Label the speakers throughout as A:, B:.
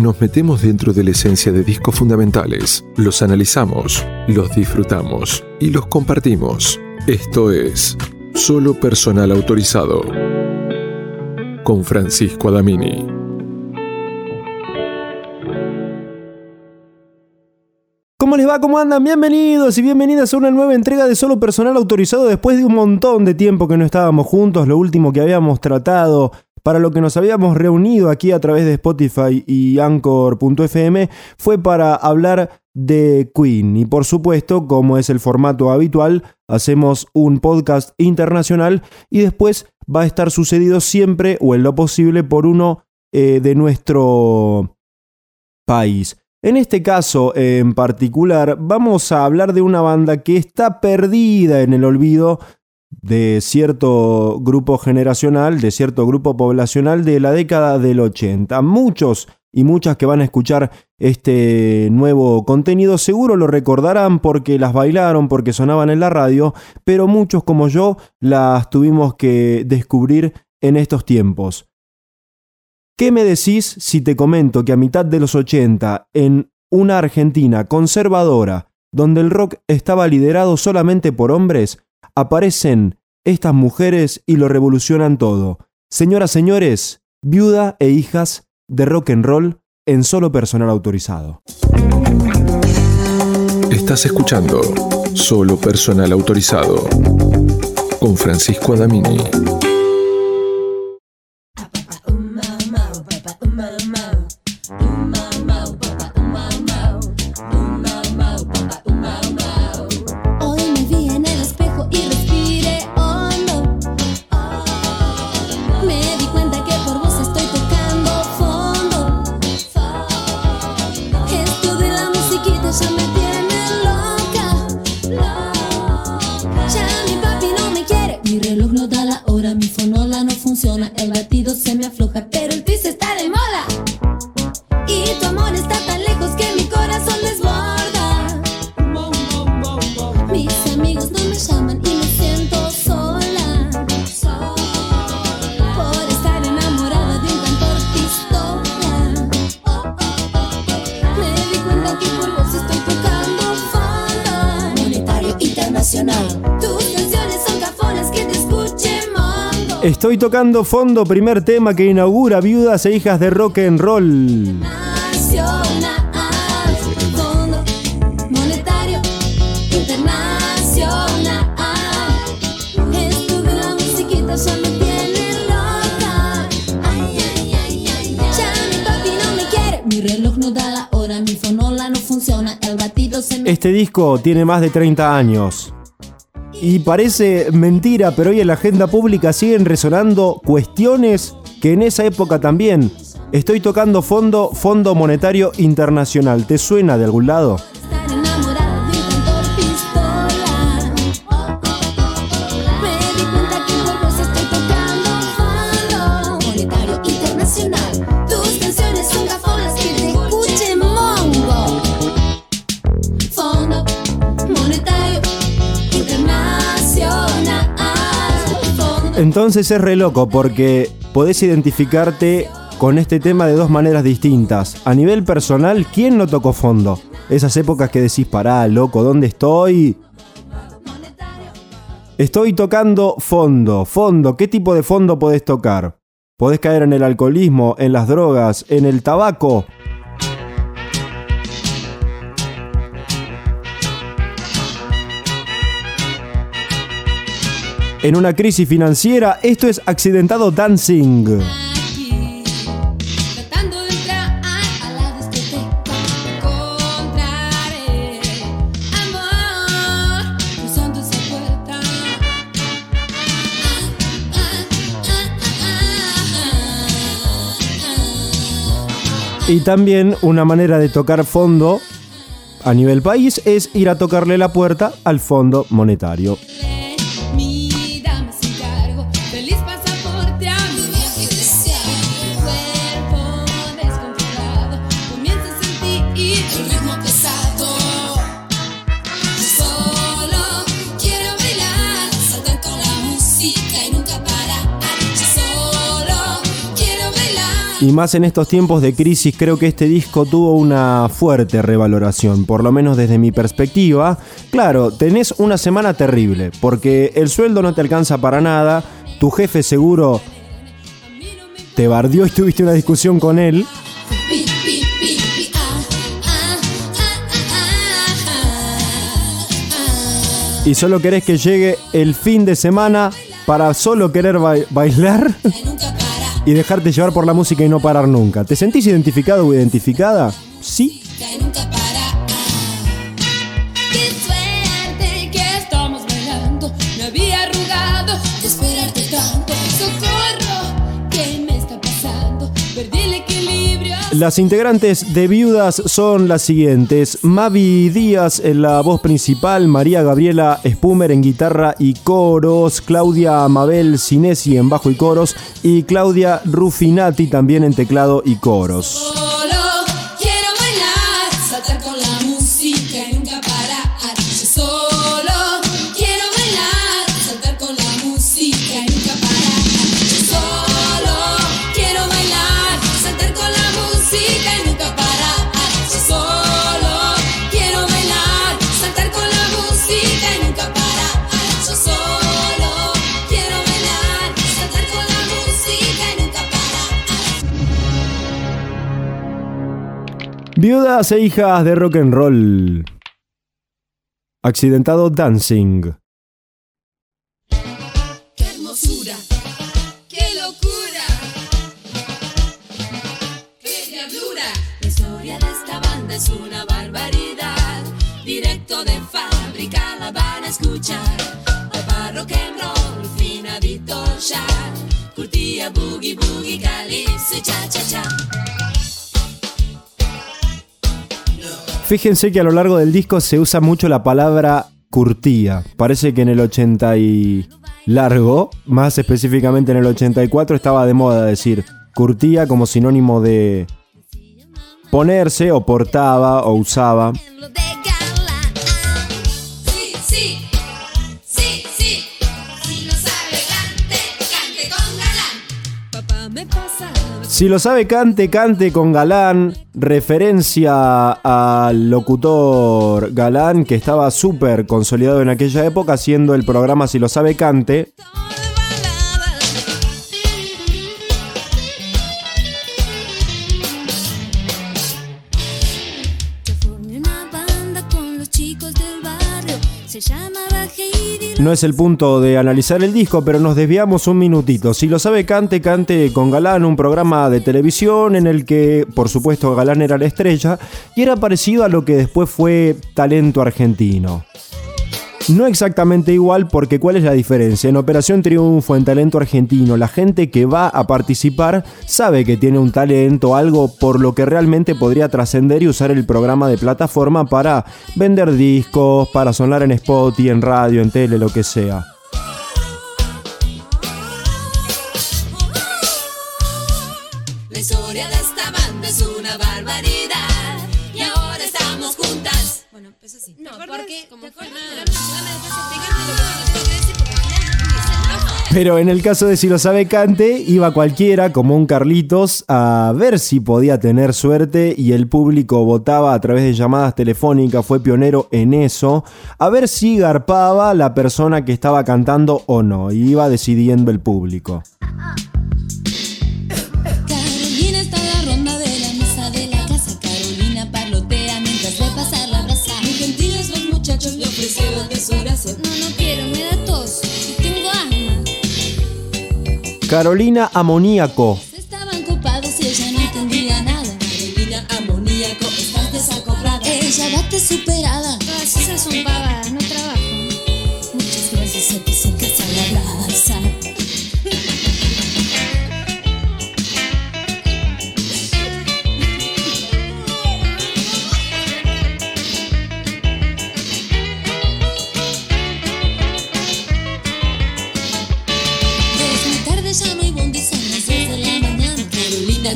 A: nos metemos dentro de la esencia de discos fundamentales. Los analizamos, los disfrutamos y los compartimos. Esto es Solo Personal Autorizado con Francisco Adamini.
B: ¿Cómo les va? ¿Cómo andan? Bienvenidos y bienvenidas a una nueva entrega de Solo Personal Autorizado después de un montón de tiempo que no estábamos juntos. Lo último que habíamos tratado para lo que nos habíamos reunido aquí a través de Spotify y Anchor.fm fue para hablar de Queen. Y por supuesto, como es el formato habitual, hacemos un podcast internacional y después va a estar sucedido siempre o en lo posible por uno eh, de nuestro país. En este caso en particular vamos a hablar de una banda que está perdida en el olvido de cierto grupo generacional, de cierto grupo poblacional de la década del 80. Muchos y muchas que van a escuchar este nuevo contenido seguro lo recordarán porque las bailaron, porque sonaban en la radio, pero muchos como yo las tuvimos que descubrir en estos tiempos. ¿Qué me decís si te comento que a mitad de los 80, en una Argentina conservadora, donde el rock estaba liderado solamente por hombres, aparecen estas mujeres y lo revolucionan todo. Señoras, señores, viuda e hijas de rock and roll en solo personal autorizado.
A: Estás escuchando Solo Personal Autorizado con Francisco Adamini.
B: Tocando fondo, primer tema que inaugura Viudas e Hijas de Rock and Roll. Este disco tiene más de 30 años. Y parece mentira, pero hoy en la agenda pública siguen resonando cuestiones que en esa época también. Estoy tocando fondo, Fondo Monetario Internacional. ¿Te suena de algún lado? Entonces es re loco porque podés identificarte con este tema de dos maneras distintas. A nivel personal, ¿quién no tocó fondo? Esas épocas que decís, pará, loco, ¿dónde estoy? Estoy tocando fondo, fondo. ¿Qué tipo de fondo podés tocar? Podés caer en el alcoholismo, en las drogas, en el tabaco, en una crisis financiera. Esto es Accidentado Dancing. Y también una manera de tocar fondo a nivel país es ir a tocarle la puerta al Fondo Monetario. Y más en estos tiempos de crisis creo que este disco tuvo una fuerte revaloración, por lo menos desde mi perspectiva. Claro, tenés una semana terrible, porque el sueldo no te alcanza para nada, tu jefe seguro te bardió y tuviste una discusión con él. Y solo querés que llegue el fin de semana para solo querer bailar y dejarte llevar por la música y no parar nunca. ¿Te sentís identificado o identificada? Sí. Las integrantes de Viudas son las siguientes: Mavi Díaz en la voz principal, María Gabriela Spumer en guitarra y coros, Claudia Mabel Sinesi en bajo y coros y Claudia Rufinati también en teclado y coros. Viudas e hijas de rock and roll. Accidentado Dancing.
A: Qué hermosura, qué locura, qué diablura. La historia de esta banda es una barbaridad. Directo de fábrica la van a escuchar. Papá rock and roll, finadito ya. Curtía, boogie, boogie, calypso y cha cha cha.
B: Fíjense que a lo largo del disco se usa mucho la palabra curtía. Parece que en el 80 y largo, más específicamente en el 84, estaba de moda decir curtía como sinónimo de ponerse o portaba o usaba. Si lo sabe, cante, cante con Galán. Referencia al locutor Galán que estaba súper consolidado en aquella época haciendo el programa Si lo sabe, cante. No es el punto de analizar el disco, pero nos desviamos un minutito. Si lo sabe, cante, cante con Galán, un programa de televisión en el que, por supuesto, Galán era la estrella y era parecido a lo que después fue Talento Argentino. No exactamente igual porque ¿cuál es la diferencia? En Operación Triunfo, en Talento Argentino, la gente que va a participar sabe que tiene un talento, algo por lo que realmente podría trascender y usar el programa de plataforma para vender discos, para sonar en spot y en radio, en tele, lo que sea.
A: No, porque como
B: pero en el caso de si lo sabe Cante, iba cualquiera, como un Carlitos, a ver si podía tener suerte y el público votaba a través de llamadas telefónicas, fue pionero en eso, a ver si garpaba la persona que estaba cantando o no, y iba decidiendo el público. Carolina Amoníaco.
A: Estaban ocupados y ella no entendía nada. Carolina Amoníaco, estás desacoplada. Ella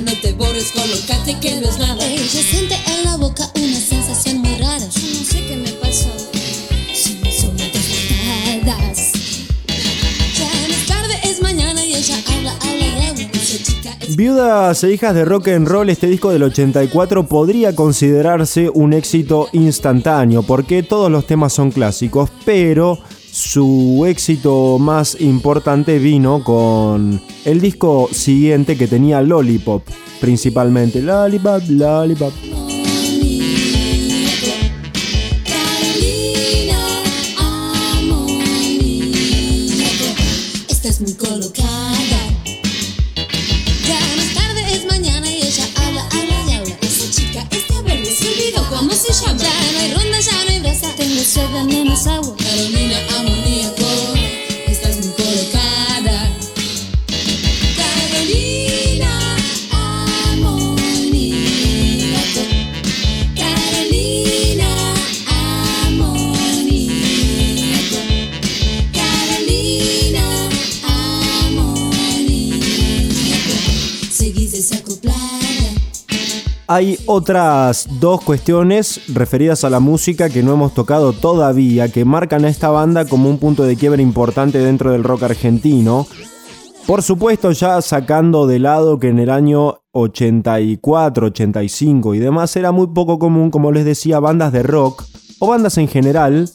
A: no te borres, colócate que no es nada. Ella siente en la boca una sensación muy rara. Yo no sé qué me pasó. Son solo despertadas. Ya no es tarde, es mañana y ella habla a la Dice chica,
B: Viudas e hijas de rock and roll, este disco del 84 podría considerarse un éxito instantáneo porque todos los temas son clásicos, pero su éxito más importante vino con el disco siguiente que tenía Lollipop, principalmente Lollipop, Lollipop.
A: Hay
B: otras dos cuestiones referidas a la música que no hemos tocado todavía, que marcan a esta banda como un punto de quiebre importante dentro del rock argentino. Por supuesto, ya sacando de lado que en el año 84, 85 y demás era muy poco común, como les decía, bandas de rock o bandas en general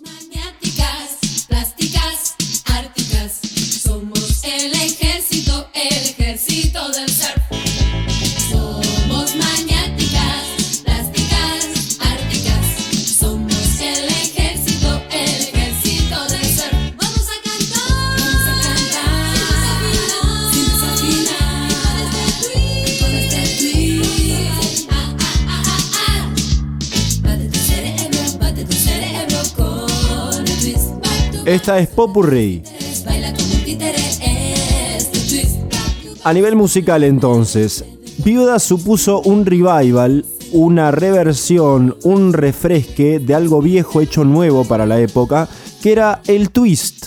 B: Esta es Popurrí. A nivel musical entonces, Viuda supuso un revival, una reversión, un refresque de algo viejo hecho nuevo para la época, que era el twist.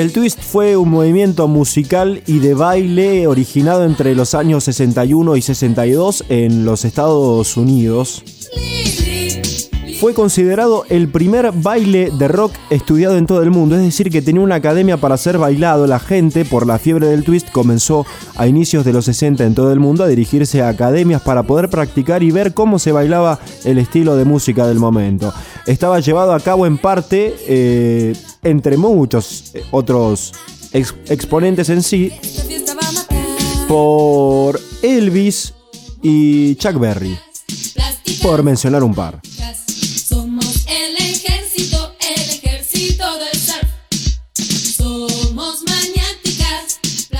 A: El
B: twist fue un movimiento musical y de baile originado entre los años 61 y 62 en los Estados Unidos. Fue considerado el primer baile de rock estudiado en todo el mundo, es decir, que tenía una academia para ser bailado. La gente, por la fiebre del twist, comenzó a inicios de los 60 en todo el mundo a dirigirse a academias para poder practicar y ver cómo se bailaba el estilo de música del momento. Estaba llevado a cabo en parte, eh, entre muchos eh, otros ex- exponentes en sí, por Elvis y Chuck Berry, por mencionar un par.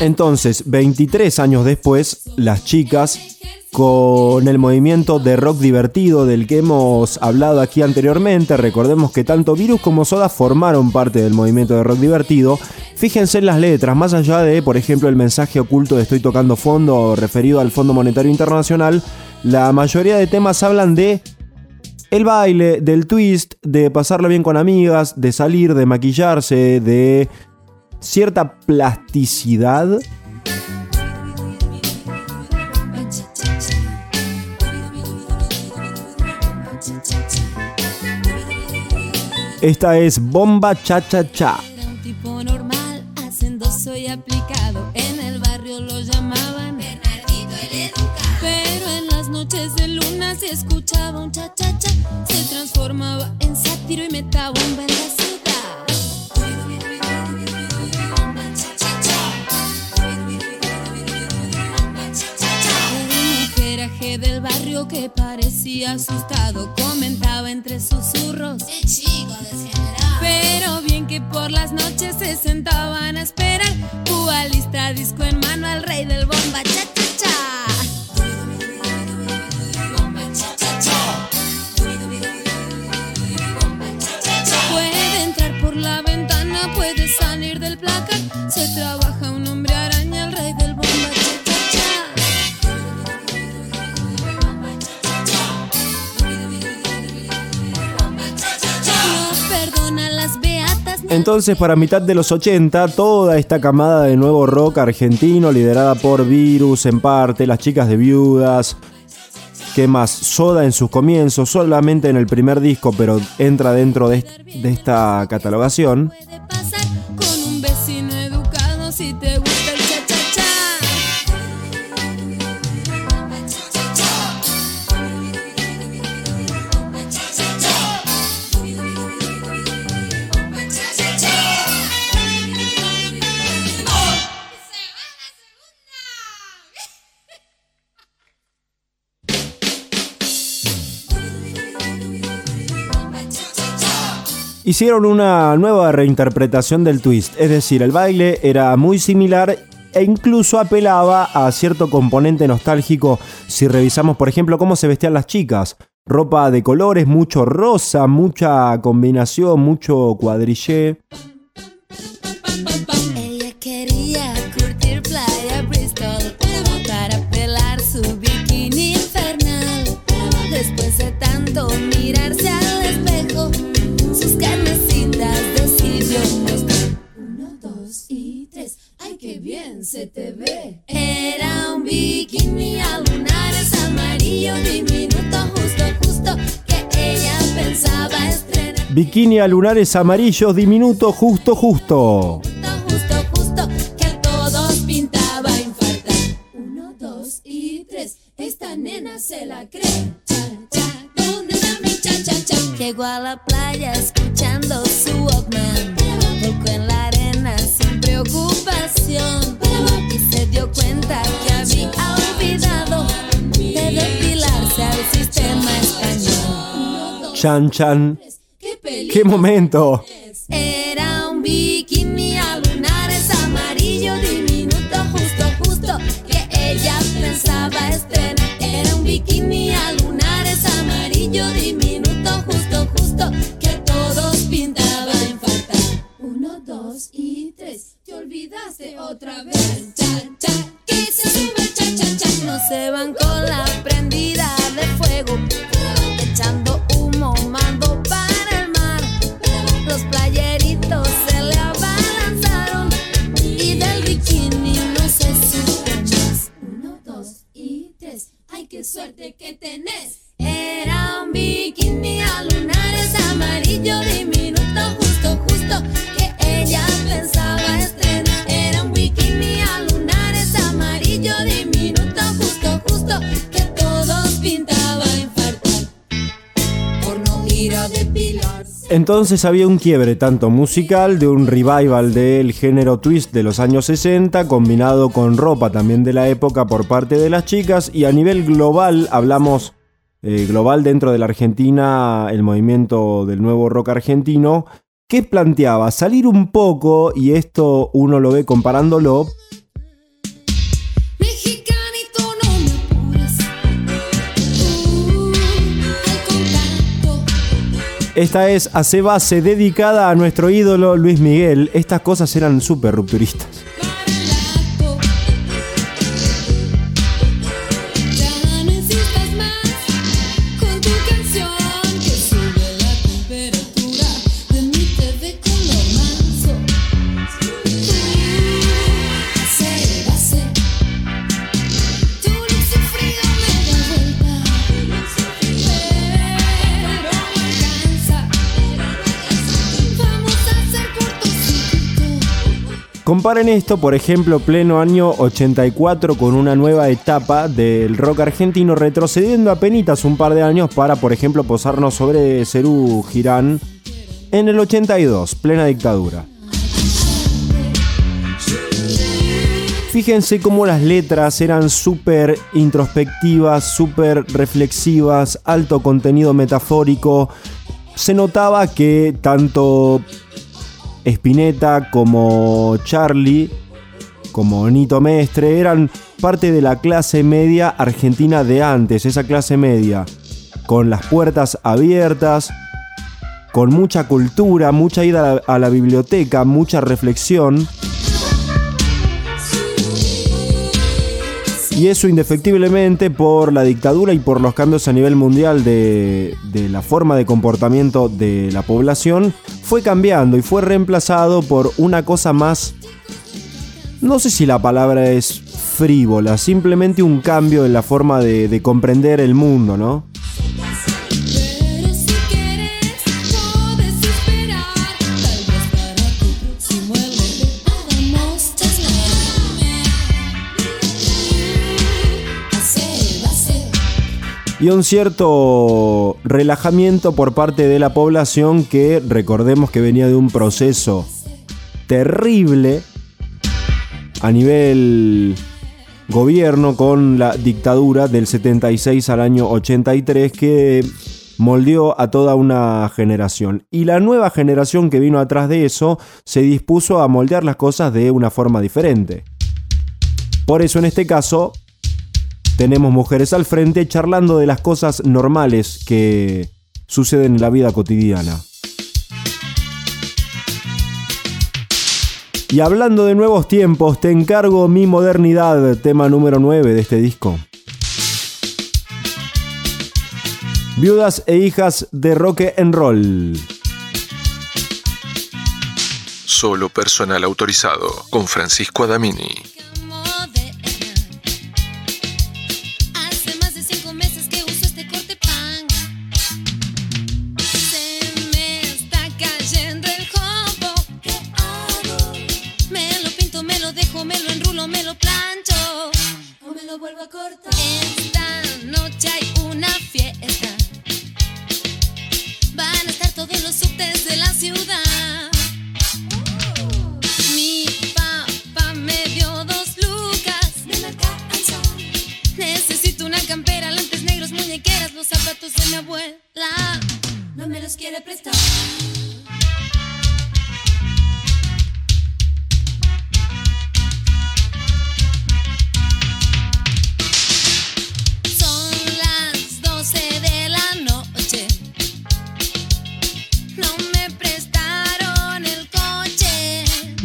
B: Entonces, 23 años después, las chicas, con el movimiento de rock divertido del que hemos hablado aquí anteriormente, recordemos que tanto Virus como Soda formaron parte del movimiento de rock divertido, fíjense en las letras, más allá de, por ejemplo, el mensaje oculto de Estoy tocando fondo referido al Fondo Monetario Internacional, la mayoría de temas hablan de el baile, del twist, de pasarlo bien con amigas, de salir, de maquillarse, de cierta plasticidad. Esta es Bomba Cha Cha Cha.
A: Era un tipo normal, hacendoso y aplicado. En el barrio lo llamaban Bernardito el educado. Pero en las noches de luna se escuchaba un cha cha cha. Se transformaba en sátiro y metaba un en la ciudad. Del barrio que parecía asustado comentaba entre susurros. Pero bien que por las noches se sentaban a esperar. Cubalista disco en mano al rey del
B: Entonces, para mitad de los 80, toda esta camada de nuevo rock argentino, liderada por Virus en parte, las chicas de viudas, ¿qué más? Soda en sus comienzos, solamente en el primer disco, pero entra dentro de, de esta catalogación. Hicieron una nueva reinterpretación del twist, es decir, el baile era muy similar e incluso apelaba a cierto componente nostálgico si revisamos, por ejemplo, cómo se vestían las chicas. Ropa de colores, mucho rosa, mucha combinación, mucho cuadrillé.
A: Era un bikini a lunares amarillo diminuto, justo, justo que ella pensaba estrenar.
B: Bikini a lunares amarillos, diminuto, justo, justo.
A: Justo, justo, que a todos pintaba infartar. Uno, dos y tres, esta nena se la cree. Cha, cha, ¿dónde está mi cha, cha, cha? Llegó a la playa escuchando su Walkman. Volcó en la arena sin preocupación.
B: Chan, chan.
A: ¡Qué!
B: ¡Qué momento!
A: Era un bikini a lunares amarillo diminuto, justo, justo que ella pensaba estrenar. Era un bikini a Playeritos se le
B: Entonces había un quiebre tanto musical de un revival del género twist de los años 60 combinado con ropa también de la época por parte de las chicas y a nivel global hablamos eh, global dentro de la Argentina el movimiento del nuevo rock argentino que planteaba salir un poco y esto uno lo ve comparándolo Esta es Hace Base dedicada a nuestro ídolo Luis Miguel. Estas cosas eran súper rupturistas. Comparen esto, por ejemplo, pleno año 84 con una nueva etapa del rock argentino, retrocediendo apenas un par de años para, por ejemplo, posarnos sobre Cerú Girán en el 82, plena dictadura. Fíjense cómo las letras eran súper introspectivas, súper reflexivas, alto contenido metafórico. Se notaba que tanto Spinetta como Charlie, como Nito Mestre, eran parte de la clase media argentina de antes, esa clase media, con las puertas abiertas, con mucha cultura, mucha ida a la, a la biblioteca, mucha reflexión. Y eso indefectiblemente por la dictadura y por los cambios a nivel mundial de, de la forma de comportamiento de la población fue cambiando y fue reemplazado por una cosa más, no sé si la palabra es frívola, simplemente un cambio en la forma de, de comprender el mundo, ¿no? Y un cierto relajamiento por parte de la población que recordemos que venía de un proceso terrible a nivel gobierno con la dictadura del 76 al año 83 que moldeó a toda una generación. Y la nueva generación que vino atrás de eso se dispuso a moldear las cosas de una forma diferente. Por eso en este caso tenemos mujeres al frente charlando de las cosas normales que suceden en la vida cotidiana. Y hablando de nuevos tiempos, te encargo mi modernidad, tema número 9 de este disco. Viudas e hijas de rock and roll.
A: Solo personal autorizado con Francisco Adamini.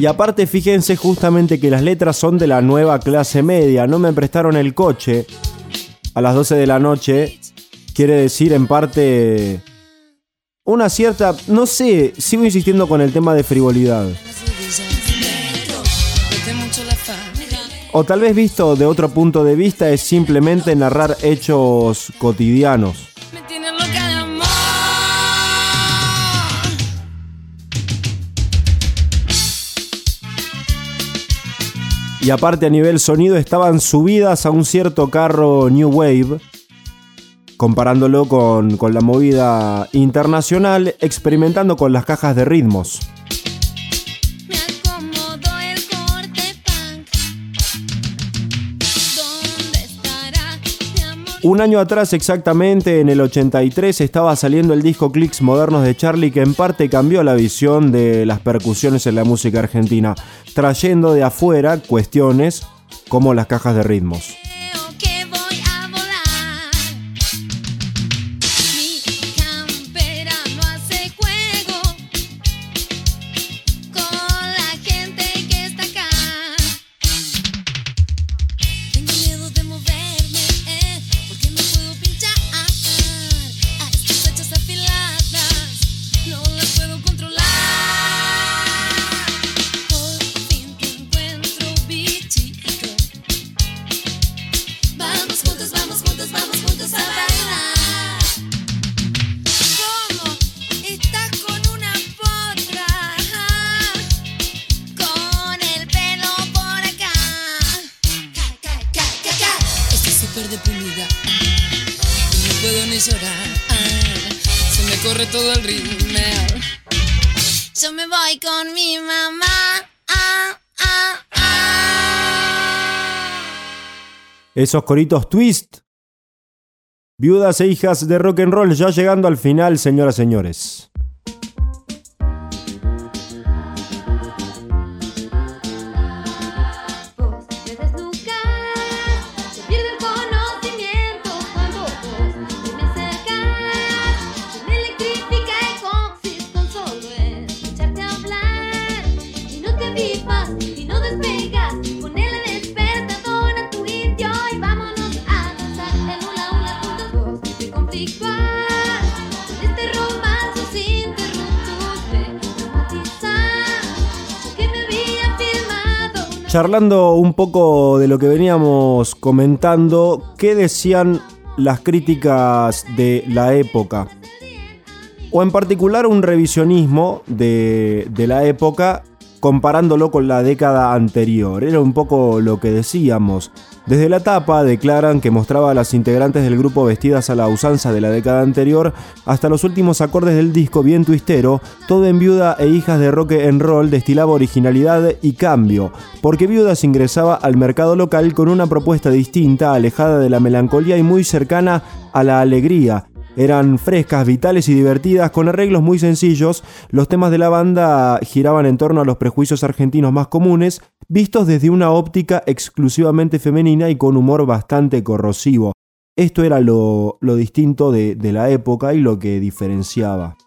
B: Y aparte fíjense justamente que las letras son de la nueva clase media, no me prestaron el coche a las 12 de la noche, quiere decir en parte una cierta, no sé, sigo insistiendo con el tema de frivolidad. O tal vez visto de otro punto de vista es simplemente narrar hechos cotidianos. Y aparte a nivel sonido estaban subidas a un cierto carro New Wave, comparándolo con, con la movida internacional, experimentando con las cajas de ritmos. Un año atrás exactamente, en el 83, estaba saliendo el disco Clicks Modernos de Charlie que en parte cambió la visión de las percusiones en la música argentina, trayendo de afuera cuestiones como las cajas de ritmos. Esos coritos twist. Viudas e hijas de rock and roll ya llegando al final, señoras y señores. Charlando un poco de lo que veníamos comentando, ¿qué decían las críticas de la época? O en particular un revisionismo de, de la época comparándolo con la década anterior. Era un poco lo que decíamos. Desde la tapa declaran que mostraba a las integrantes del grupo vestidas a la usanza de la década anterior hasta los últimos acordes del disco bien twistero, todo en Viuda e Hijas de Rock and Roll destilaba originalidad y cambio, porque Viudas ingresaba al mercado local con una propuesta distinta, alejada de la melancolía y muy cercana a la alegría, eran frescas, vitales y divertidas, con arreglos muy sencillos. Los temas de la banda giraban en torno a los prejuicios argentinos más comunes, vistos desde una óptica exclusivamente femenina y con humor bastante corrosivo. Esto era lo, distinto de la época y lo que diferenciaba.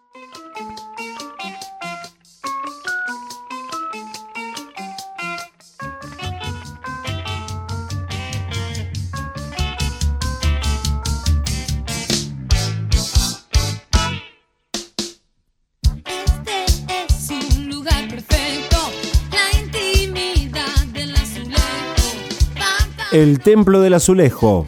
B: El Templo del Azulejo.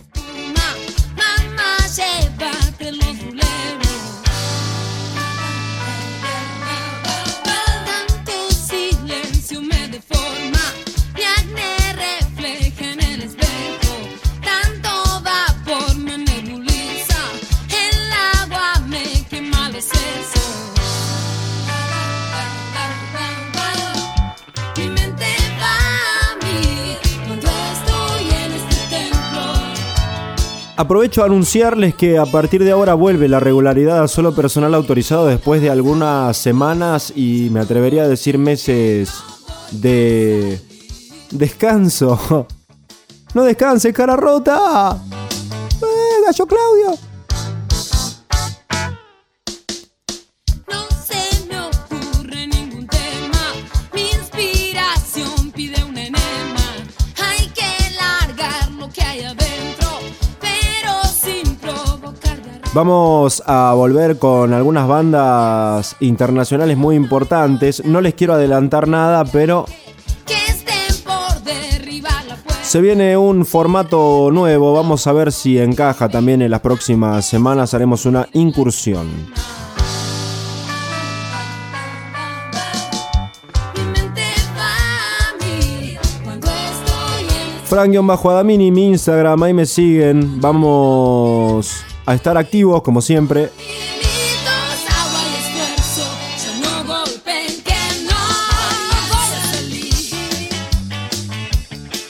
B: Aprovecho a anunciarles que a partir de ahora vuelve la regularidad a solo personal autorizado después de algunas semanas y me atrevería a decir meses de descanso. No descanses, cara rota. ¡Eh, gallo Claudio! Vamos a volver con algunas bandas internacionales muy importantes. No les quiero adelantar nada, pero. Se viene un formato nuevo, vamos a ver si encaja también en las próximas semanas, haremos una incursión. Frank-Adamini, mi Instagram, ahí me siguen, vamos a estar activos como siempre.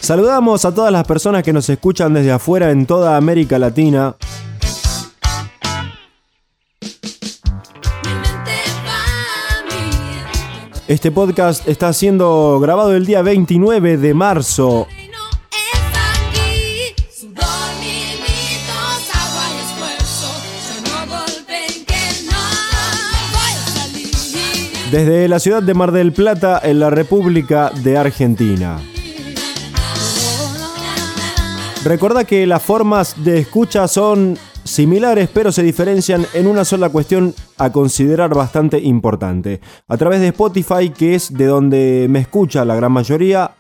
B: Saludamos a todas las personas que nos escuchan desde afuera en toda América Latina. Este podcast está siendo grabado el día 29 de marzo. Desde la ciudad de Mar del Plata, en la República de Argentina. Recuerda que las formas de escucha son similares, pero se diferencian en una sola cuestión a considerar bastante importante. A través de Spotify, que es de donde me escucha la gran mayoría,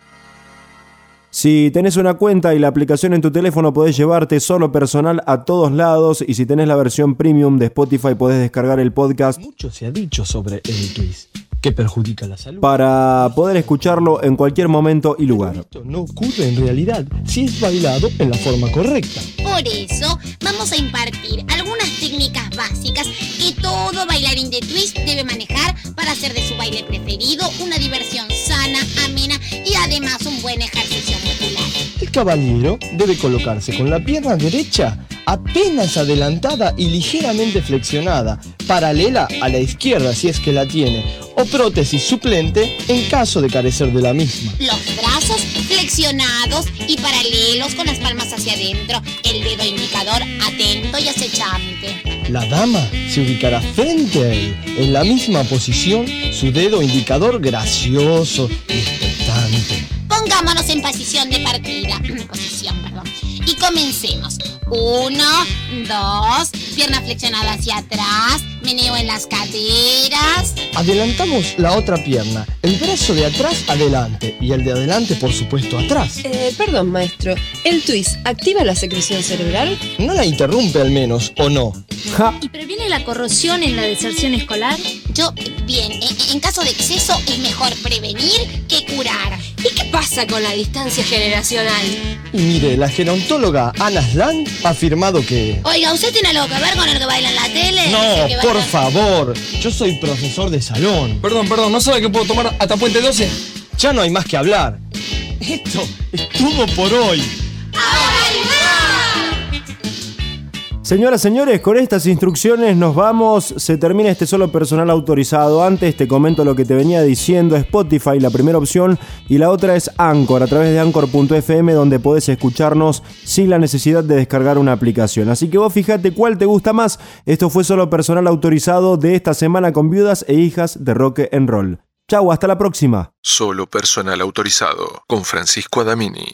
B: si tenés una cuenta y la aplicación en tu teléfono podés llevarte solo personal a todos lados y si tenés la versión premium de Spotify podés descargar el podcast
C: Mucho se ha dicho sobre el twist, que perjudica la salud.
B: para poder escucharlo en cualquier momento y lugar.
C: Esto no ocurre en realidad si es bailado en la forma correcta.
D: Por eso vamos a impartir algunas técnicas básicas que todo bailarín de twist debe manejar para hacer de su baile preferido una diversión además un buen ejercicio muscular.
C: El caballero debe colocarse con la pierna derecha apenas adelantada y ligeramente flexionada, paralela a la izquierda si es que la tiene, o prótesis suplente en caso de carecer de la misma.
D: Los brazos flexionados y paralelos con las palmas hacia adentro, el dedo indicador atento y acechante.
C: La dama se ubicará frente a él, en la misma posición, su dedo indicador gracioso y
D: Pongámonos en posición de partida. posición, perdón. Y comencemos. Uno, dos, pierna flexionada hacia atrás. meneo en las caderas.
C: Adelantamos la otra pierna, el brazo de atrás adelante y el de adelante por supuesto atrás.
E: Eh, perdón, maestro. ¿El twist activa la secreción cerebral?
C: No la interrumpe al menos, ¿o no?
B: Ja,
F: ¿Y previene la corrosión en la deserción escolar?
D: Yo, bien, en, caso de exceso es mejor prevenir que curar.
E: ¿Y qué pasa con la distancia generacional?
C: Y mire, la gerontóloga Anna Sland ha afirmado que...
D: Oiga, ¿usted tiene algo que ver con el que baila en la tele?
C: No, por
D: baila-
C: favor, yo soy profesor de salón.
G: Perdón, perdón, ¿no sabe que puedo tomar hasta Puente 12?
C: Ya no hay más que hablar. Esto es todo por hoy.
B: Señoras, señores, con estas instrucciones nos vamos. Se termina este solo personal autorizado. Antes te comento lo que te venía diciendo. Spotify, la primera opción, y la otra es Anchor, a través de anchor.fm, donde podés escucharnos sin la necesidad de descargar una aplicación. Así que vos fíjate cuál te gusta más. Esto fue solo personal autorizado de esta semana con viudas e hijas de rock and roll. Chau, hasta la próxima.
H: Solo personal autorizado con Francisco Adamini.